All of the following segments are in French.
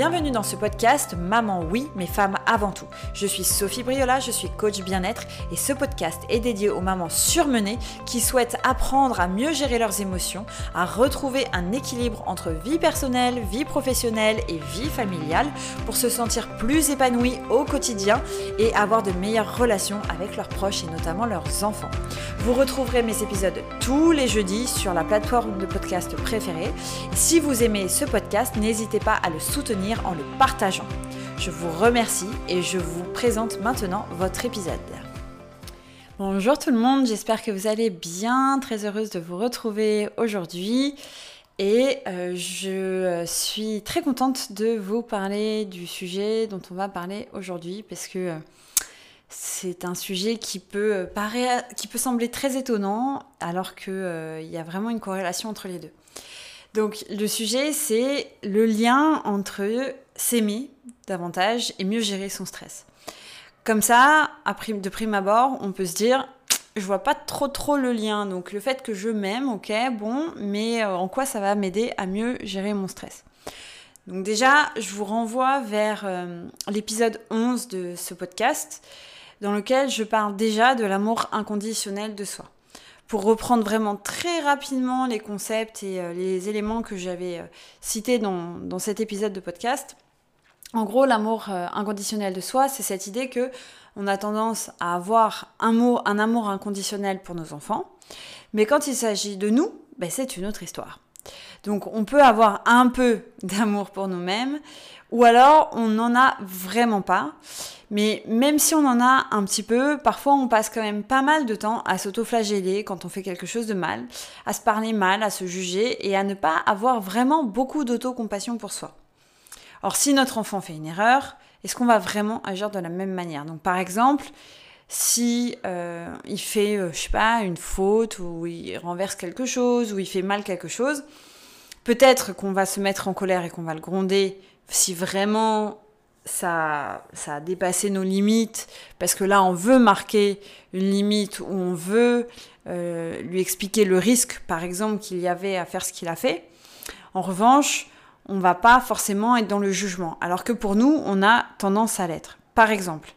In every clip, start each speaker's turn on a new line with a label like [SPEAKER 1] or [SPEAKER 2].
[SPEAKER 1] Bienvenue dans ce podcast Maman oui, mais femmes avant tout. Je suis Sophie Briola, je suis coach bien-être et ce podcast est dédié aux mamans surmenées qui souhaitent apprendre à mieux gérer leurs émotions, à retrouver un équilibre entre vie personnelle, vie professionnelle et vie familiale pour se sentir plus épanouies au quotidien et avoir de meilleures relations avec leurs proches et notamment leurs enfants. Vous retrouverez mes épisodes tous les jeudis sur la plateforme de podcast préférée. Si vous aimez ce podcast, n'hésitez pas à le soutenir en le partageant. Je vous remercie et je vous présente maintenant votre épisode. Bonjour tout le monde, j'espère que vous allez bien, très heureuse de vous retrouver aujourd'hui. Et euh, je suis très contente de vous parler du sujet dont on va parler aujourd'hui parce que euh, c'est un sujet qui peut, paraître, qui peut sembler très étonnant alors qu'il euh, y a vraiment une corrélation entre les deux. Donc le sujet, c'est le lien entre s'aimer davantage et mieux gérer son stress. Comme ça, de prime abord, on peut se dire, je vois pas trop trop le lien. Donc le fait que je m'aime, ok, bon, mais euh, en quoi ça va m'aider à mieux gérer mon stress? Donc déjà, je vous renvoie vers euh, l'épisode 11 de ce podcast, dans lequel je parle déjà de l'amour inconditionnel de soi pour reprendre vraiment très rapidement les concepts et euh, les éléments que j'avais euh, cités dans, cet épisode de podcast. En gros, l'amour euh, inconditionnel de soi, c'est cette idée que on a tendance à avoir un amour, un amour inconditionnel pour nos enfants, mais quand il s'agit de nous, ben, c'est une autre histoire. Donc on peut avoir un peu d'amour pour nous-mêmes, ou alors on n'en a vraiment pas. Mais même si on en a un petit peu, parfois on passe quand même pas mal de temps à s'autoflageller quand on fait quelque chose de mal, à se parler mal, à se juger et à ne pas avoir vraiment beaucoup d'autocompassion pour soi. Or, si notre enfant fait une erreur, est-ce qu'on va vraiment agir de la même manière? Donc, par exemple, si euh, il fait, euh, je sais pas, une faute ou il renverse quelque chose ou il fait mal quelque chose, peut-être qu'on va se mettre en colère et qu'on va le gronder si vraiment ça, ça a dépassé nos limites, parce que là, on veut marquer une limite où on veut euh, lui expliquer le risque, par exemple, qu'il y avait à faire ce qu'il a fait. En revanche, on va pas forcément être dans le jugement, alors que pour nous, on a tendance à l'être. Par exemple,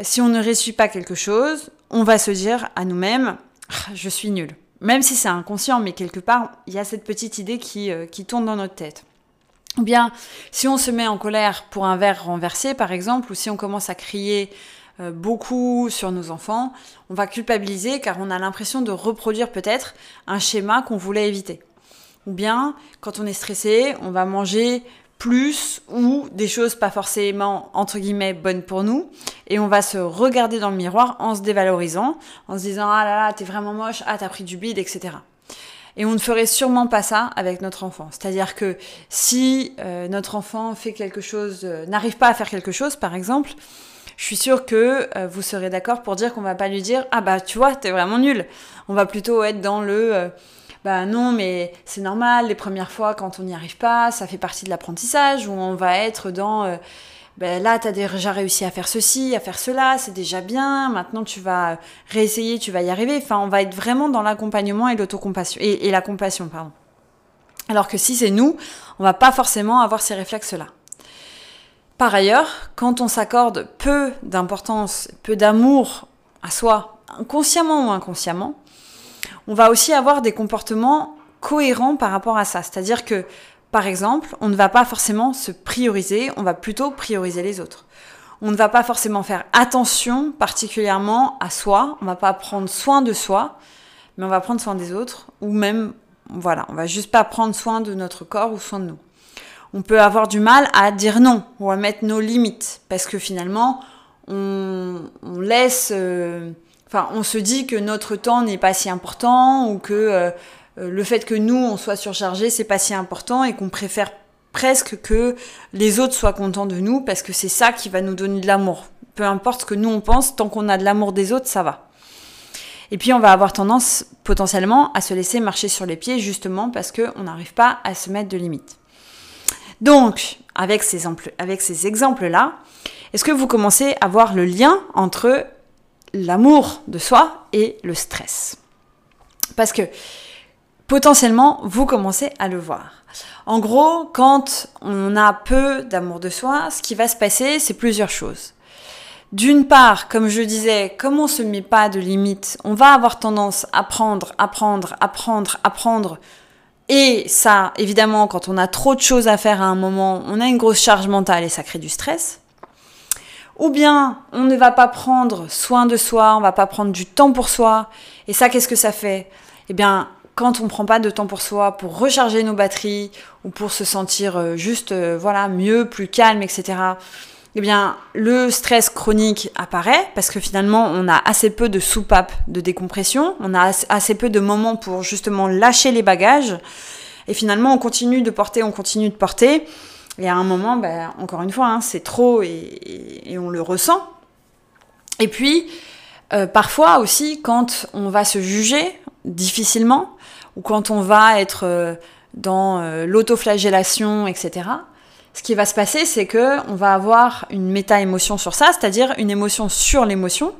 [SPEAKER 1] si on ne réussit pas quelque chose, on va se dire à nous-mêmes, ah, je suis nul. Même si c'est inconscient, mais quelque part, il y a cette petite idée qui, euh, qui tourne dans notre tête. Ou bien, si on se met en colère pour un verre renversé, par exemple, ou si on commence à crier euh, beaucoup sur nos enfants, on va culpabiliser car on a l'impression de reproduire peut-être un schéma qu'on voulait éviter. Ou bien, quand on est stressé, on va manger plus ou des choses pas forcément entre guillemets bonnes pour nous et on va se regarder dans le miroir en se dévalorisant, en se disant ah là là t'es vraiment moche, ah t'as pris du bide, etc. Et on ne ferait sûrement pas ça avec notre enfant. C'est-à-dire que si euh, notre enfant fait quelque chose, euh, n'arrive pas à faire quelque chose, par exemple, je suis sûre que euh, vous serez d'accord pour dire qu'on va pas lui dire ah bah tu vois t'es vraiment nul. On va plutôt être dans le bah non mais c'est normal les premières fois quand on n'y arrive pas ça fait partie de l'apprentissage ou on va être dans ben là, tu as déjà réussi à faire ceci, à faire cela, c'est déjà bien, maintenant tu vas réessayer, tu vas y arriver. Enfin, on va être vraiment dans l'accompagnement et l'autocompassion, et, et la compassion, pardon. Alors que si c'est nous, on va pas forcément avoir ces réflexes-là. Par ailleurs, quand on s'accorde peu d'importance, peu d'amour à soi, consciemment ou inconsciemment, on va aussi avoir des comportements cohérents par rapport à ça. C'est-à-dire que par exemple, on ne va pas forcément se prioriser, on va plutôt prioriser les autres. On ne va pas forcément faire attention particulièrement à soi, on va pas prendre soin de soi, mais on va prendre soin des autres, ou même, voilà, on va juste pas prendre soin de notre corps ou soin de nous. On peut avoir du mal à dire non, ou à mettre nos limites, parce que finalement, on, laisse, euh, on se dit que notre temps n'est pas si important, ou que euh, euh, le fait que nous, on soit surchargé, c'est pas si important et qu'on préfère presque que les autres soient contents de nous parce que c'est ça qui va nous donner de l'amour. Peu importe ce que nous on pense, tant qu'on a de l'amour des autres, ça va. Et puis on va avoir tendance potentiellement à se laisser marcher sur les pieds justement parce qu'on n'arrive pas à se mettre de limites. Donc, avec ces, avec ces exemples-là, est-ce que vous commencez à voir le lien entre l'amour de soi et le stress Parce que potentiellement, vous commencez à le voir. En gros, quand on a peu d'amour de soi, ce qui va se passer, c'est plusieurs choses. D'une part, comme je disais, comme on se met pas de limites, on va avoir tendance à prendre, à prendre, à prendre, à prendre. Et ça, évidemment, quand on a trop de choses à faire à un moment, on a une grosse charge mentale et ça crée du stress. Ou bien, on ne va pas prendre soin de soi, on va pas prendre du temps pour soi. Et ça, qu'est-ce que ça fait? Eh bien, quand on ne prend pas de temps pour soi, pour recharger nos batteries ou pour se sentir euh, juste, euh, voilà, mieux, plus calme, etc eh bien, le stress chronique apparaît parce que finalement, on a assez peu de soupapes de décompression, on a assez peu de moments pour justement lâcher les bagages. Et finalement, on continue de porter, on continue de porter. Et à un moment, ben, encore une fois, hein, c'est trop et, on le ressent. Et puis, euh, parfois aussi, quand on va se juger difficilement, ou quand on va être euh, dans euh, l'autoflagellation, etc., ce qui va se passer, c'est que on va avoir une méta-émotion sur ça, c'est-à-dire une émotion sur l'émotion.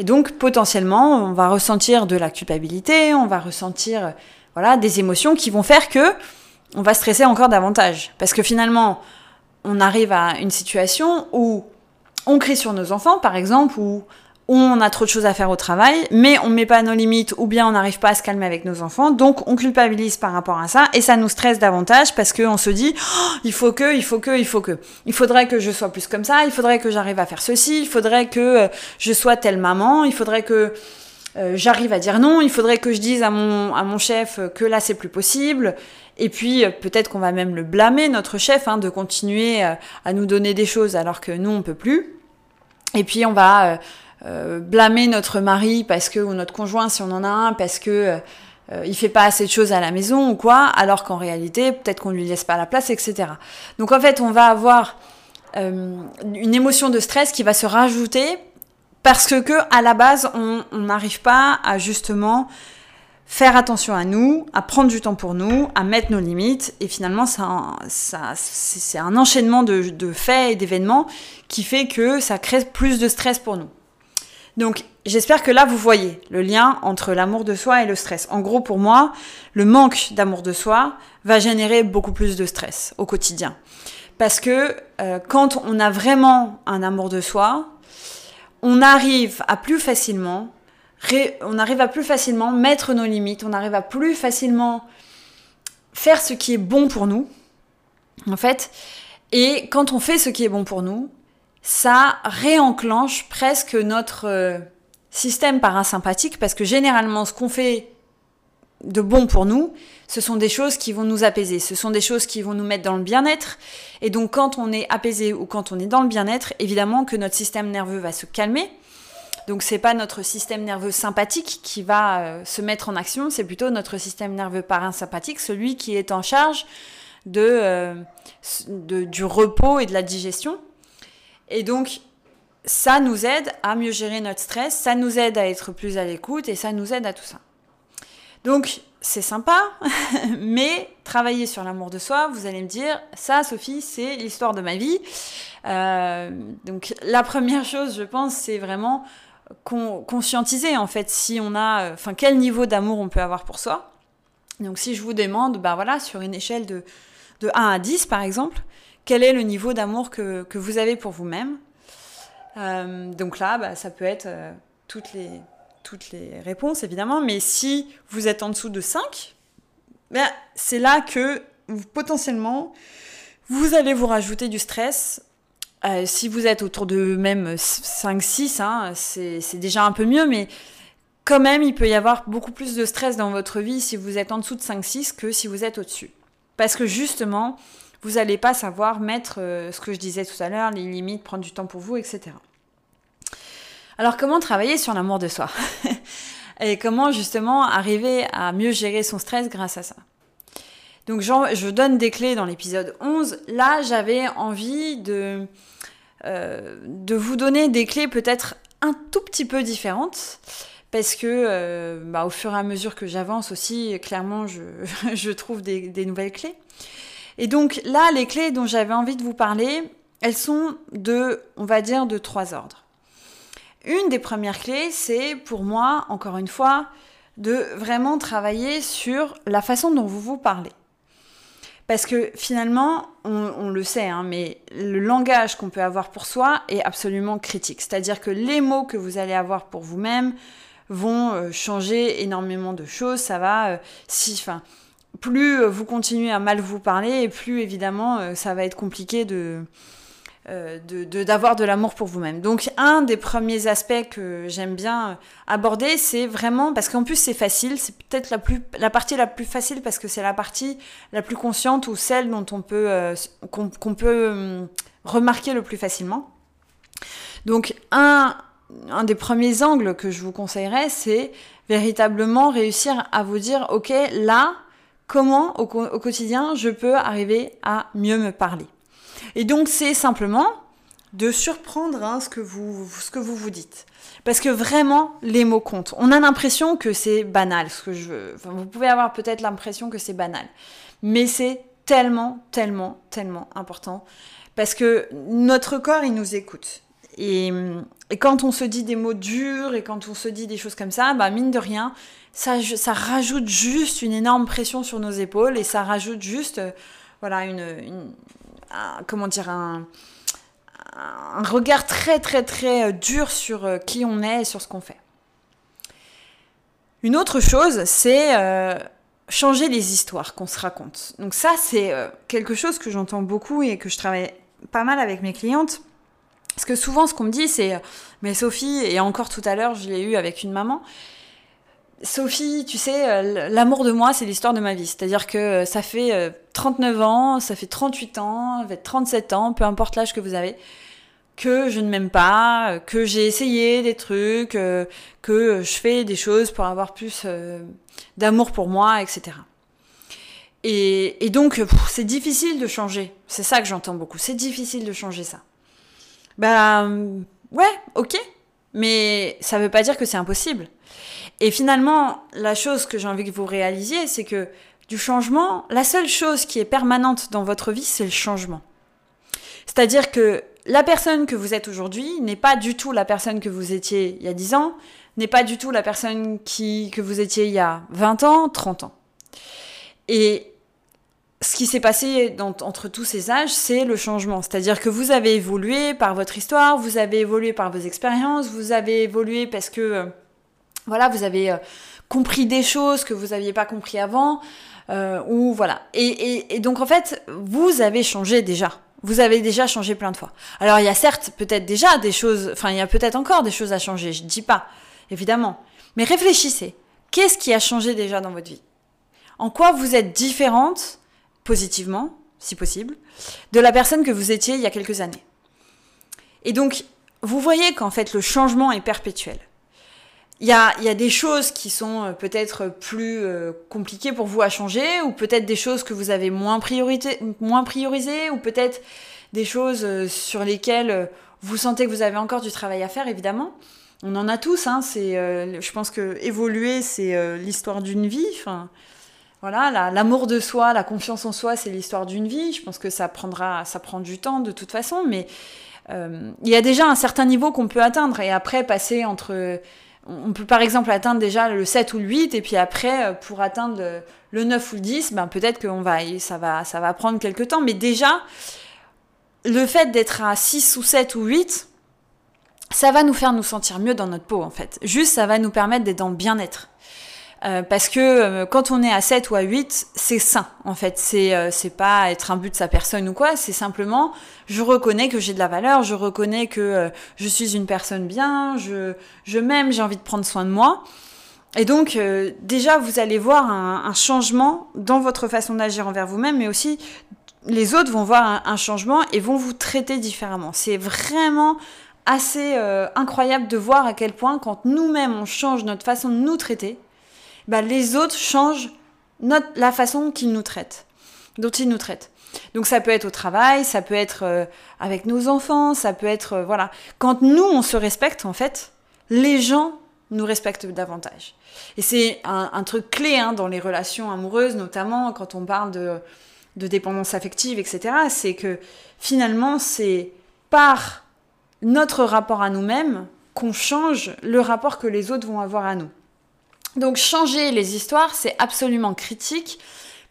[SPEAKER 1] Et donc, potentiellement, on va ressentir de la culpabilité, on va ressentir, voilà, des émotions qui vont faire que on va stresser encore davantage. Parce que finalement, on arrive à une situation où on crie sur nos enfants, par exemple, ou on a trop de choses à faire au travail, mais on ne met pas nos limites ou bien on n'arrive pas à se calmer avec nos enfants, donc on culpabilise par rapport à ça et ça nous stresse davantage parce qu'on se dit oh, il faut que, il faut que, il faut que, il faudrait que je sois plus comme ça, il faudrait que j'arrive à faire ceci, il faudrait que euh, je sois telle maman, il faudrait que euh, j'arrive à dire non, il faudrait que je dise à mon, à mon chef que là c'est plus possible. Et puis euh, peut-être qu'on va même le blâmer, notre chef, hein, de continuer à nous donner des choses alors que nous on peut plus. Et puis on va euh, blâmer notre mari parce que ou notre conjoint si on en a un parce que euh, il fait pas assez de choses à la maison ou quoi, alors qu'en réalité peut-être qu'on lui laisse pas la place, etc. Donc en fait on va avoir euh, une émotion de stress qui va se rajouter parce que, à la base on n'arrive pas à justement faire attention à nous, à prendre du temps pour nous, à mettre nos limites. Et finalement, ça, ça, c'est un enchaînement de, de faits et d'événements qui fait que ça crée plus de stress pour nous. Donc, j'espère que là, vous voyez le lien entre l'amour de soi et le stress. En gros, pour moi, le manque d'amour de soi va générer beaucoup plus de stress au quotidien. Parce que euh, quand on a vraiment un amour de soi, on arrive à plus facilement, on arrive à plus facilement mettre nos limites, on arrive à plus facilement faire ce qui est bon pour nous, en fait. Et quand on fait ce qui est bon pour nous, ça réenclenche presque notre euh, système parasympathique parce que généralement ce qu'on fait de bon pour nous, ce sont des choses qui vont nous apaiser, ce sont des choses qui vont nous mettre dans le bien-être. Et donc quand on est apaisé ou quand on est dans le bien-être, évidemment que notre système nerveux va se calmer. Donc c'est pas notre système nerveux sympathique qui va euh, se mettre en action, c'est plutôt notre système nerveux parasympathique, celui qui est en charge de, euh, de du repos et de la digestion. Et donc, ça nous aide à mieux gérer notre stress, ça nous aide à être plus à l'écoute et ça nous aide à tout ça. Donc, c'est sympa, mais travailler sur l'amour de soi, vous allez me dire, ça, Sophie, c'est l'histoire de ma vie. Euh, donc, la première chose, je pense, c'est vraiment conscientiser, en fait, si on a, enfin, quel niveau d'amour on peut avoir pour soi. Donc, si je vous demande, bah voilà, sur une échelle de, de 1 à 10, par exemple, quel est le niveau d'amour que, vous avez pour vous-même. Euh, donc là, bah, ça peut être euh, toutes, les, toutes les réponses, évidemment, mais si vous êtes en dessous de 5, bah, c'est là que potentiellement, vous allez vous rajouter du stress. Euh, si vous êtes autour de même 5-6, hein, c'est déjà un peu mieux, mais quand même, il peut y avoir beaucoup plus de stress dans votre vie si vous êtes en dessous de 5-6 que si vous êtes au-dessus. Parce que justement, vous n'allez pas savoir mettre euh, ce que je disais tout à l'heure, les limites, prendre du temps pour vous, etc. Alors comment travailler sur l'amour de soi? Et comment justement arriver à mieux gérer son stress grâce à ça? Donc je donne des clés dans l'épisode 11. Là, j'avais envie de, euh, de vous donner des clés peut-être un tout petit peu différentes parce que euh, bah, au fur et à mesure que j'avance aussi, clairement, je, je trouve des, des, nouvelles clés. Et donc là, les clés dont j'avais envie de vous parler, elles sont de, on va dire, de trois ordres. Une des premières clés, c'est pour moi, encore une fois, de vraiment travailler sur la façon dont vous vous parlez. Parce que finalement, on, le sait, hein, mais le langage qu'on peut avoir pour soi est absolument critique. C'est-à-dire que les mots que vous allez avoir pour vous-même vont euh, changer énormément de choses. Ça va, euh, si, enfin, plus vous continuez à mal vous parler, et plus évidemment, euh, ça va être compliqué de, euh, d'avoir de, l'amour pour vous-même. Donc un des premiers aspects que j'aime bien aborder, c'est vraiment parce qu'en plus c'est facile, c'est peut-être la plus la partie la plus facile parce que c'est la partie la plus consciente ou celle dont on peut euh, qu'on peut hum, remarquer le plus facilement. Donc un un des premiers angles que je vous conseillerais, c'est véritablement réussir à vous dire ok là comment au quotidien je peux arriver à mieux me parler. Et donc c'est simplement de surprendre hein, ce, que vous, ce que vous vous dites. Parce que vraiment, les mots comptent. On a l'impression que c'est banal, ce que je vous pouvez avoir peut-être l'impression que c'est banal. Mais c'est tellement, tellement, tellement important. Parce que notre corps, il nous écoute. Et, et, quand on se dit des mots durs et quand on se dit des choses comme ça, bah mine de rien, ça, ça rajoute juste une énorme pression sur nos épaules et ça rajoute juste, euh, voilà, une, comment dire, un, regard très très très euh, dur sur euh, qui on est et sur ce qu'on fait. Une autre chose, c'est euh, changer les histoires qu'on se raconte. Donc ça, c'est quelque chose que j'entends beaucoup et que je travaille pas mal avec mes clientes. Parce que souvent, ce qu'on me dit, c'est, mais Sophie, et encore tout à l'heure, je l'ai eu avec une maman, Sophie, tu sais, euh, l'amour de moi, c'est l'histoire de ma vie. C'est-à-dire que euh, ça fait 39 euh, ans, ça fait 38 ans, ça fait 37 ans, peu importe l'âge que vous avez, que je ne m'aime pas, que j'ai essayé des trucs, que je fais des choses pour avoir plus d'amour pour moi, etc. Et, donc, c'est difficile de changer. C'est ça que j'entends beaucoup. C'est difficile de changer ça. Ben, ouais, ok. Mais ça ne veut pas dire que c'est impossible. Et finalement, la chose que j'ai envie que vous réalisiez, c'est que du changement, la seule chose qui est permanente dans votre vie, c'est le changement. C'est-à-dire que la personne que vous êtes aujourd'hui n'est pas du tout la personne que vous étiez il y a 10 ans, n'est pas du tout la personne qui, que vous étiez il y a 20 ans, 30 ans. Et ce qui s'est passé entre tous ces âges, c'est le changement. C'est-à-dire que vous avez évolué par votre histoire, vous avez évolué par vos expériences, vous avez évolué parce que euh, voilà, vous avez euh, compris des choses que vous n'aviez pas compris avant, euh, ou voilà. Et, donc en fait, vous avez changé déjà. Vous avez déjà changé plein de fois. Alors il y a certes peut-être déjà des choses, enfin il y a peut-être encore des choses à changer, je ne dis pas, évidemment. Mais réfléchissez. Qu'est-ce qui a changé déjà dans votre vie? En quoi vous êtes différente, positivement, si possible, de la personne que vous étiez il y a quelques années? Et donc, vous voyez qu'en fait le changement est perpétuel. Il y a, y a, des choses qui sont euh, peut-être plus euh, compliquées pour vous à changer, ou peut-être des choses que vous avez moins, priorité, moins priorisées, ou peut-être des choses euh, sur lesquelles vous sentez que vous avez encore du travail à faire, évidemment. On en a tous, hein, c'est, je pense que évoluer, c'est l'histoire d'une vie. Enfin, voilà, l'amour de soi, la confiance en soi, c'est l'histoire d'une vie. Je pense que ça prendra, ça prend du temps de toute façon, mais il y a déjà un certain niveau qu'on peut atteindre, et après passer entre on peut par exemple atteindre déjà le 7 ou le 8 et puis après euh, pour atteindre le, 9 ou le 10 ben peut-être que ça va ça va prendre quelques temps. Mais déjà le fait d'être à 6 ou 7 ou 8 ça va nous faire nous sentir mieux dans notre peau en fait. Juste ça va nous permettre d'être dans le bien-être euh, parce que euh, quand on est à 7 ou à 8, c'est sain en fait. C'est euh, c'est pas être un but de sa personne ou quoi, c'est simplement je reconnais que j'ai de la valeur, je reconnais que je suis une personne bien, je je m'aime, j'ai envie de prendre soin de moi. Et donc déjà vous allez voir un, un changement dans votre façon d'agir envers vous-même, mais aussi les autres vont voir un, un changement et vont vous traiter différemment. C'est vraiment assez incroyable de voir à quel point quand nous-mêmes on change notre façon de nous traiter, bah, les autres changent notre, la façon qu'ils nous traitent, dont ils nous traitent. Donc ça peut être au travail, ça peut être euh, avec nos enfants, ça peut être euh, voilà. Quand nous on se respecte en fait, les gens nous respectent davantage. Et c'est un, truc clé hein, dans les relations amoureuses, notamment quand on parle de, de dépendance affective, etc. C'est que finalement c'est par notre rapport à nous-mêmes qu'on change le rapport que les autres vont avoir à nous. Donc changer les histoires, c'est absolument critique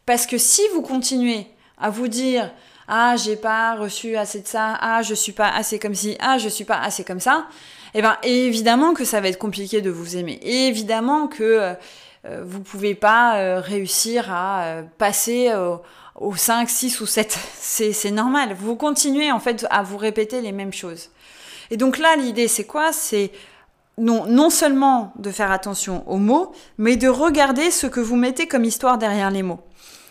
[SPEAKER 1] parce que si vous continuez à vous dire ah j'ai pas reçu assez de ça, ah je suis pas assez comme ci, ah je suis pas assez comme ça, eh ben évidemment que ça va être compliqué de vous aimer. évidemment que euh, euh, vous pouvez pas euh, réussir à passer au 5, 6 ou 7. C'est normal. Vous continuez en fait à vous répéter les mêmes choses. Et donc là, l'idée, c'est quoi? C'est non, seulement de faire attention aux mots, mais de regarder ce que vous mettez comme histoire derrière les mots.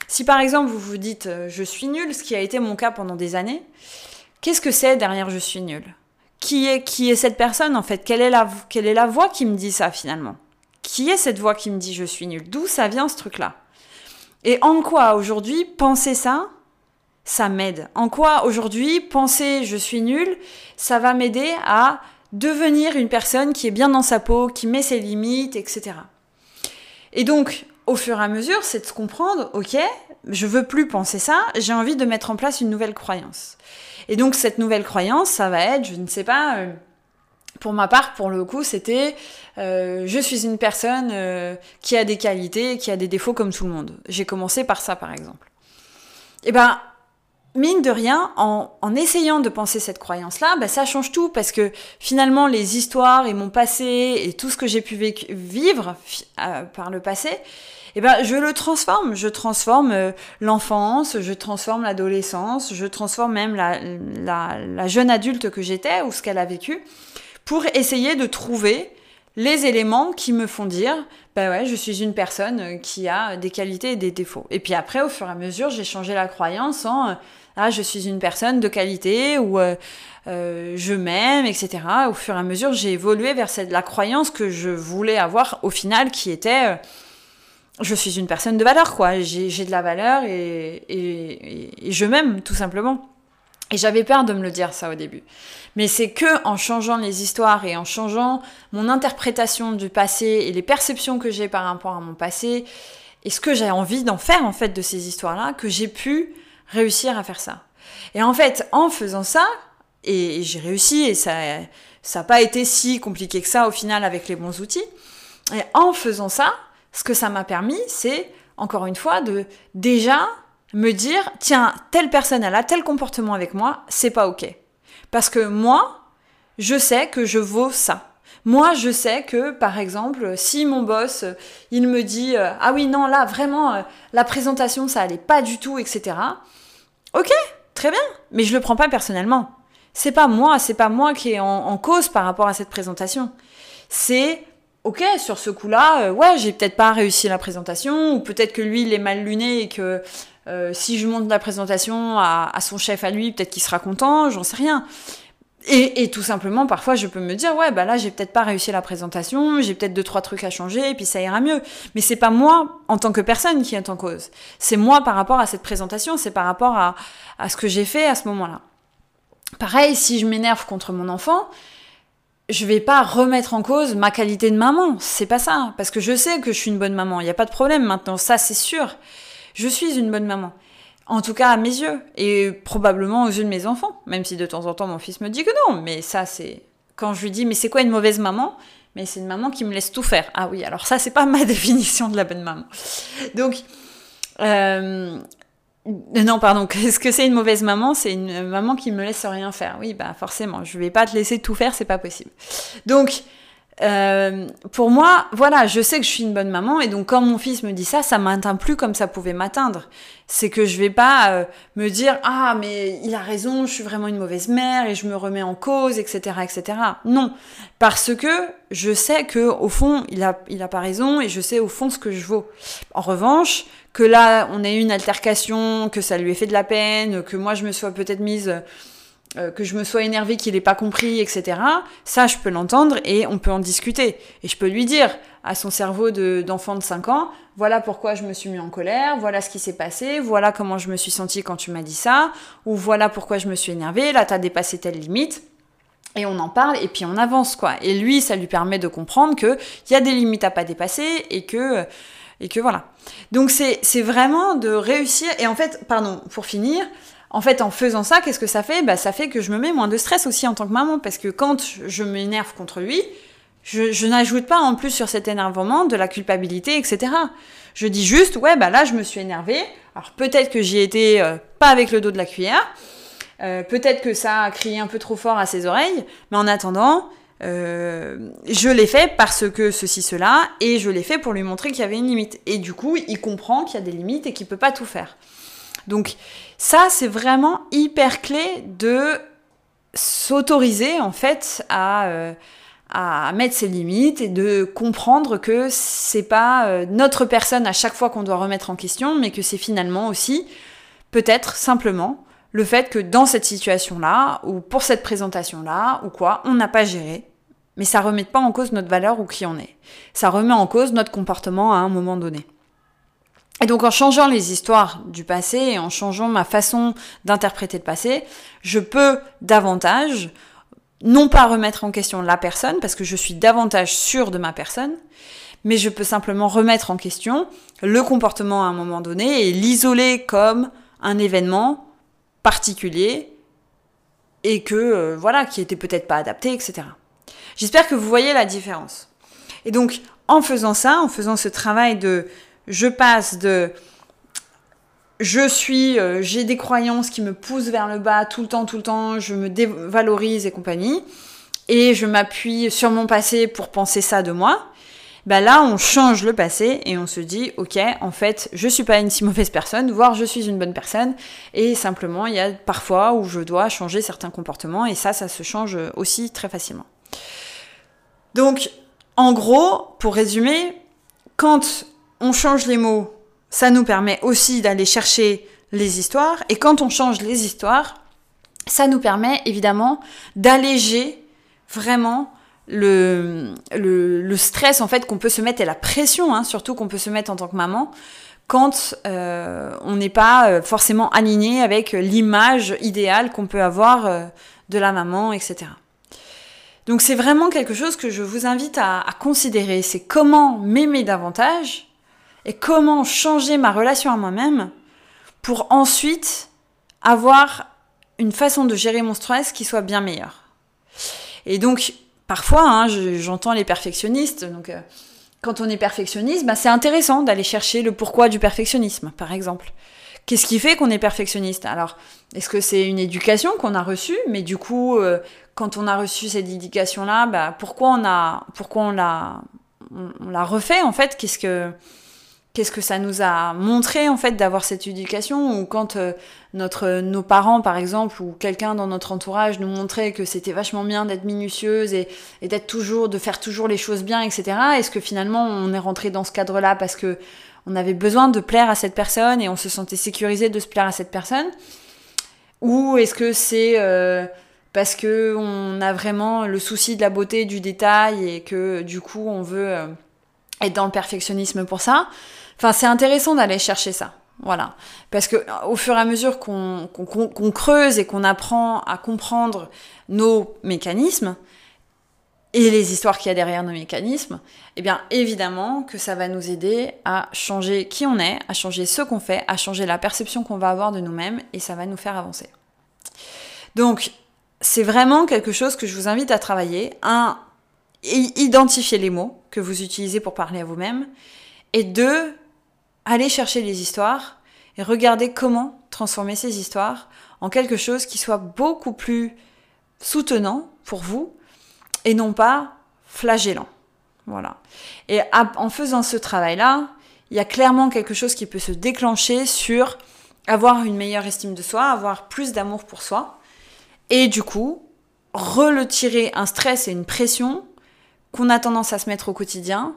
[SPEAKER 1] Si par exemple vous vous dites euh, je suis nul, ce qui a été mon cas pendant des années, qu'est-ce que c'est derrière je suis nul? Qui est, qui est cette personne en fait? Quelle est, la, quelle est la voix qui me dit ça finalement? Qui est cette voix qui me dit je suis nul? D'où ça vient ce truc-là? Et en quoi aujourd'hui penser ça, ça m'aide? En quoi aujourd'hui penser je suis nul, ça va m'aider à devenir une personne qui est bien dans sa peau, qui met ses limites, etc. Et donc, au fur et à mesure, c'est de se comprendre, ok, je veux plus penser ça, j'ai envie de mettre en place une nouvelle croyance. Et donc, cette nouvelle croyance, ça va être, je ne sais pas, euh, pour ma part, pour le coup, c'était euh, je suis une personne euh, qui a des qualités, qui a des défauts comme tout le monde. J'ai commencé par ça, par exemple. Et eh ben, mine de rien, en, essayant de penser cette croyance-là, bah, ça change tout parce que finalement, les histoires et mon passé et tout ce que j'ai pu vivre euh, par le passé, eh ben, je le transforme. Je transforme euh, l'enfance, je transforme l'adolescence, je transforme même la, jeune adulte que j'étais ou ce qu'elle a vécu pour essayer de trouver les éléments qui me font dire, bah ouais, je suis une personne qui a des qualités et des défauts. Et puis après, au fur et à mesure, j'ai changé la croyance en, ah, je suis une personne de qualité ou euh, euh, je m'aime, etc. Au fur et à mesure, j'ai évolué vers la croyance que je voulais avoir au final, qui était euh, je suis une personne de valeur, quoi. J'ai de la valeur et, et, et je m'aime, tout simplement. Et j'avais peur de me le dire ça au début. Mais c'est que en changeant les histoires et en changeant mon interprétation du passé et les perceptions que j'ai par rapport à mon passé et ce que j'ai envie d'en faire en fait de ces histoires-là, que j'ai pu réussir à faire ça. Et en fait, en faisant ça, et j'ai réussi, et ça n'a pas été si compliqué que ça au final avec les bons outils, et en faisant ça, ce que ça m'a permis, c'est, encore une fois, de déjà me dire, tiens, telle personne, elle a tel comportement avec moi, c'est pas ok. Parce que moi, je sais que je vaux ça. Moi, je sais que, par exemple, si mon boss, il me dit, euh, ah oui, non, là, vraiment, euh, la présentation, ça allait pas du tout, etc. Ok, très bien, mais je le prends pas personnellement. C'est pas moi, c'est pas moi qui est en, cause par rapport à cette présentation. C'est ok, sur ce coup-là, euh, ouais, j'ai peut-être pas réussi la présentation, ou peut-être que lui, il est mal luné et que si je monte la présentation à, son chef à lui, peut-être qu'il sera content, j'en sais rien. Et, tout simplement, parfois, je peux me dire, ouais, bah là, j'ai peut-être pas réussi la présentation, j'ai peut-être deux, trois trucs à changer, et puis ça ira mieux. Mais c'est pas moi, en tant que personne, qui est en cause. C'est moi par rapport à cette présentation, c'est par rapport à, ce que j'ai fait à ce moment-là. Pareil, si je m'énerve contre mon enfant, je vais pas remettre en cause ma qualité de maman. C'est pas ça. Parce que je sais que je suis une bonne maman. Il n'y a pas de problème maintenant. Ça, c'est sûr. Je suis une bonne maman. En tout cas, à mes yeux. Et probablement aux yeux de mes enfants. Même si de temps en temps, mon fils me dit que non. Mais ça, c'est. Quand je lui dis, mais c'est quoi une mauvaise maman? Mais c'est une maman qui me laisse tout faire. Ah oui, alors ça, c'est pas ma définition de la bonne maman. Donc. Euh... Non, pardon. Qu'est-ce que c'est une mauvaise maman? C'est une maman qui me laisse rien faire. Oui, bah forcément. Je vais pas te laisser tout faire, c'est pas possible. Donc, euh, pour moi, voilà, je sais que je suis une bonne maman et donc quand mon fils me dit ça, ça m'atteint plus comme ça pouvait m'atteindre. C'est que je vais pas euh, me dire ah mais il a raison, je suis vraiment une mauvaise mère et je me remets en cause, etc., etc. Non, parce que je sais que au fond il a il a pas raison et je sais au fond ce que je vaux. En revanche, que là on ait eu une altercation, que ça lui ait fait de la peine, que moi je me sois peut-être mise euh, que je me sois énervée qu'il n'ait pas compris, etc. Ça, je peux l'entendre et on peut en discuter. Et je peux lui dire à son cerveau d'enfant de, 5 ans, voilà pourquoi je me suis mis en colère, voilà ce qui s'est passé, voilà comment je me suis sentie quand tu m'as dit ça, ou voilà pourquoi je me suis énervée, là t'as dépassé telle limite. Et on en parle et puis on avance quoi. Et lui, ça lui permet de comprendre qu'il y a des limites à pas dépasser et que et que voilà. Donc c'est vraiment de réussir. Et en fait, pardon, pour finir, en fait, en faisant ça, qu'est-ce que ça fait? Bah, Ça fait que je me mets moins de stress aussi en tant que maman, parce que quand je m'énerve contre lui, Je, n'ajoute pas en plus sur cet énervement de la culpabilité, etc. Je dis juste, ouais, bah là, je me suis énervée. Alors peut-être que j'y étais euh, pas avec le dos de la cuillère. Euh, peut-être que ça a crié un peu trop fort à ses oreilles. Mais en attendant, euh, je l'ai fait parce que ceci, cela, et je l'ai fait pour lui montrer qu'il y avait une limite. Et du coup, il comprend qu'il y a des limites et qu'il peut pas tout faire. Donc ça, c'est vraiment hyper clé de s'autoriser en fait à, à mettre ses limites et de comprendre que c'est pas euh, notre personne à chaque fois qu'on doit remettre en question, mais que c'est finalement aussi peut-être simplement le fait que dans cette situation-là, ou pour cette présentation-là, ou quoi, on n'a pas géré. Mais ça remet pas en cause notre valeur ou qui on est. Ça remet en cause notre comportement à un moment donné. Et donc en changeant les histoires du passé et en changeant ma façon d'interpréter le passé, je peux davantage non pas remettre en question la personne, parce que je suis davantage sûre de ma personne, mais je peux simplement remettre en question le comportement à un moment donné et l'isoler comme un événement particulier et que, euh, voilà, qui était peut-être pas adapté, etc. J'espère que vous voyez la différence. Et donc, en faisant ça, en faisant ce travail de je passe de je suis, euh, j'ai des croyances qui me poussent vers le bas tout le temps, tout le temps, je me dévalorise et compagnie, et je m'appuie sur mon passé pour penser ça de moi. Bah là, on change le passé et on se dit, ok, en fait, je suis pas une si mauvaise personne, voire je suis une bonne personne, et simplement, il y a parfois où je dois changer certains comportements, et ça, ça se change aussi très facilement. Donc, en gros, pour résumer, quand on change les mots ça nous permet aussi d'aller chercher les histoires. Et quand on change les histoires, ça nous permet évidemment d'alléger vraiment le, stress en fait qu'on peut se mettre et la pression hein, surtout qu'on peut se mettre en tant que maman quand euh, on n'est pas euh, forcément aligné avec l'image idéale qu'on peut avoir euh, de la maman, etc. Donc c'est vraiment quelque chose que je vous invite à considérer, c'est comment m'aimer davantage et comment changer ma relation à moi-même pour ensuite avoir une façon de gérer mon stress qui soit bien meilleure. Et donc, parfois, hein, j'entends les perfectionnistes, donc euh, quand on est perfectionniste, bah, c'est intéressant d'aller chercher le pourquoi du perfectionnisme, par exemple. Qu'est-ce qui fait qu'on est perfectionniste? Alors, est-ce que c'est une éducation qu'on a reçue? Mais du coup, euh, quand on a reçu cette éducation-là, bah, pourquoi on a, pourquoi on l'a, on l'a refait en fait? Qu'est-ce que qu'est-ce que ça nous a montré en fait d'avoir cette éducation ou quand euh, notre nos parents par exemple ou quelqu'un dans notre entourage nous montrait que c'était vachement bien d'être minutieuse et, d'être toujours de faire toujours les choses bien etc est-ce que finalement on est rentré dans ce cadre là parce que on avait besoin de plaire à cette personne et on se sentait sécurisé de se plaire à cette personne? Ou est-ce que c'est euh, parce que on a vraiment le souci de la beauté du détail et que du coup on veut euh, être dans le perfectionnisme pour ça? Enfin, c'est intéressant d'aller chercher ça. Voilà. Parce que au fur et à mesure qu'on creuse et qu'on apprend à comprendre nos mécanismes et les histoires qu'il y a derrière nos mécanismes, eh bien évidemment que ça va nous aider à changer qui on est, à changer ce qu'on fait, à changer la perception qu'on va avoir de nous-mêmes et ça va nous faire avancer. Donc, c'est vraiment quelque chose que je vous invite à travailler. Un, identifier les mots que vous utilisez pour parler à vous-même. Et deux, aller chercher les histoires et regarder comment transformer ces histoires en quelque chose qui soit beaucoup plus soutenant pour vous et non pas flagellant. Voilà. Et en faisant ce travail-là, il y a clairement quelque chose qui peut se déclencher sur avoir une meilleure estime de soi, avoir plus d'amour pour soi, et du coup, retirer un stress et une pression qu'on a tendance à se mettre au quotidien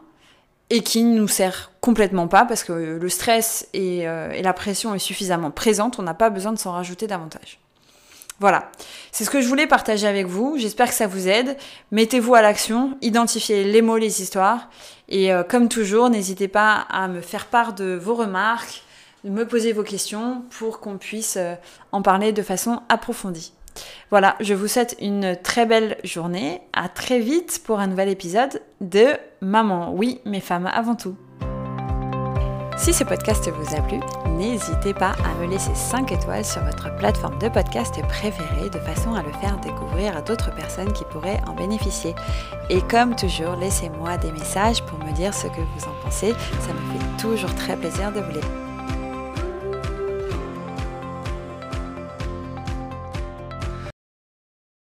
[SPEAKER 1] et qui ne nous sert complètement pas parce que le stress euh, et, la pression est suffisamment présente, on n'a pas besoin de s'en rajouter davantage. Voilà, c'est ce que je voulais partager avec vous, j'espère que ça vous aide. Mettez-vous à l'action, identifiez les mots, les histoires, et euh, comme toujours, n'hésitez pas à me faire part de vos remarques, de me poser vos questions pour qu'on puisse euh, en parler de façon approfondie. Voilà, je vous souhaite une très belle journée. À très vite pour un nouvel épisode de Maman, oui, mes femmes avant tout. Si ce podcast vous a plu, n'hésitez pas à me laisser 5 étoiles sur votre plateforme de podcast préférée de façon à le faire découvrir à d'autres personnes qui pourraient en bénéficier. Et comme toujours, laissez-moi des messages pour me dire ce que vous en pensez, ça me fait toujours très plaisir de vous lire.